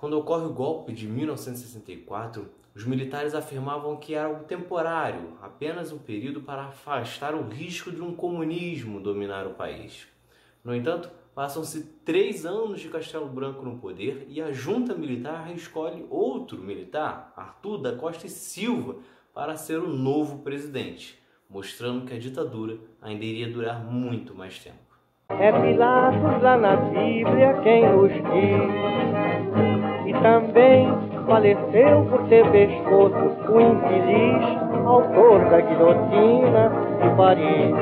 Quando ocorre o golpe de 1964, os militares afirmavam que era algo temporário, apenas um período para afastar o risco de um comunismo dominar o país. No entanto, passam-se três anos de Castelo Branco no poder e a junta militar escolhe outro militar, Arthur da Costa e Silva, para ser o novo presidente, mostrando que a ditadura ainda iria durar muito mais tempo. É Pilatos lá na Bíblia quem diz, também faleceu por ter pescoço o infeliz autor da guilhotina de Paris.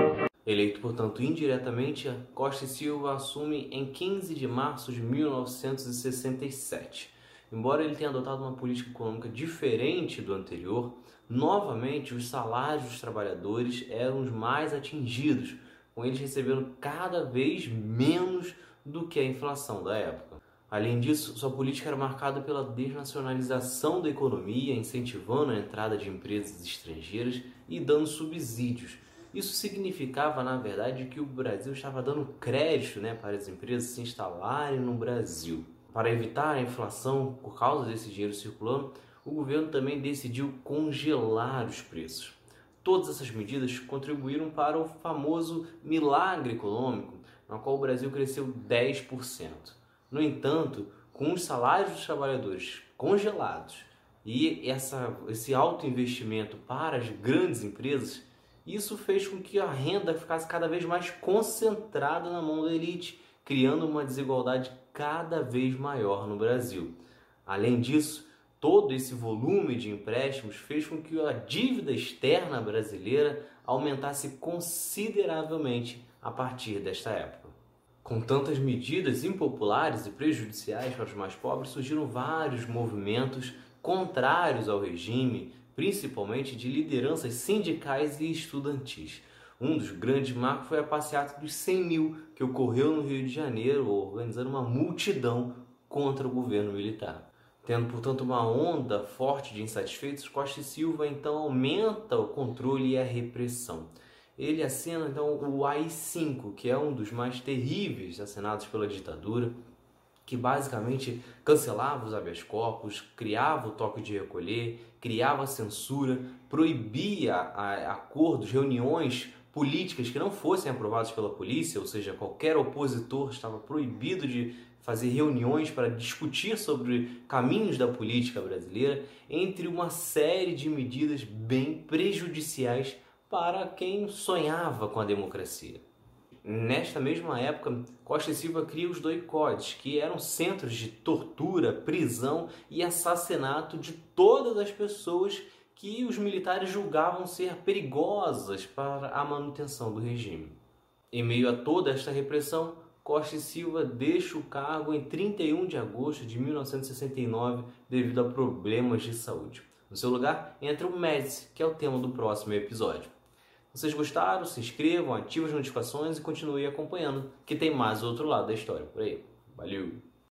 Eleito, portanto, indiretamente, Costa e Silva assume em 15 de março de 1967. Embora ele tenha adotado uma política econômica diferente do anterior, novamente os salários dos trabalhadores eram os mais atingidos, com eles recebendo cada vez menos do que a inflação da época. Além disso, sua política era marcada pela desnacionalização da economia, incentivando a entrada de empresas estrangeiras e dando subsídios. Isso significava, na verdade, que o Brasil estava dando crédito né, para as empresas se instalarem no Brasil. Para evitar a inflação por causa desse dinheiro circulando, o governo também decidiu congelar os preços. Todas essas medidas contribuíram para o famoso milagre econômico, no qual o Brasil cresceu 10%. No entanto, com os salários dos trabalhadores congelados e essa, esse alto investimento para as grandes empresas, isso fez com que a renda ficasse cada vez mais concentrada na mão da elite, criando uma desigualdade cada vez maior no Brasil. Além disso, todo esse volume de empréstimos fez com que a dívida externa brasileira aumentasse consideravelmente a partir desta época. Com tantas medidas impopulares e prejudiciais para os mais pobres, surgiram vários movimentos contrários ao regime, principalmente de lideranças sindicais e estudantis. Um dos grandes marcos foi a passeata dos 100 mil, que ocorreu no Rio de Janeiro, organizando uma multidão contra o governo militar. Tendo, portanto, uma onda forte de insatisfeitos, Costa e Silva então aumenta o controle e a repressão ele assina então o AI-5, que é um dos mais terríveis assinados pela ditadura, que basicamente cancelava os habeas corpus, criava o toque de recolher, criava a censura, proibia acordos, reuniões políticas que não fossem aprovadas pela polícia, ou seja, qualquer opositor estava proibido de fazer reuniões para discutir sobre caminhos da política brasileira, entre uma série de medidas bem prejudiciais para quem sonhava com a democracia. Nesta mesma época, Costa e Silva cria os doicodes, que eram centros de tortura, prisão e assassinato de todas as pessoas que os militares julgavam ser perigosas para a manutenção do regime. Em meio a toda esta repressão, Costa e Silva deixa o cargo em 31 de agosto de 1969 devido a problemas de saúde. No seu lugar entra o Médici, que é o tema do próximo episódio. Vocês gostaram? Se inscrevam, ativem as notificações e continuem acompanhando, que tem mais outro lado da história por aí. Valeu!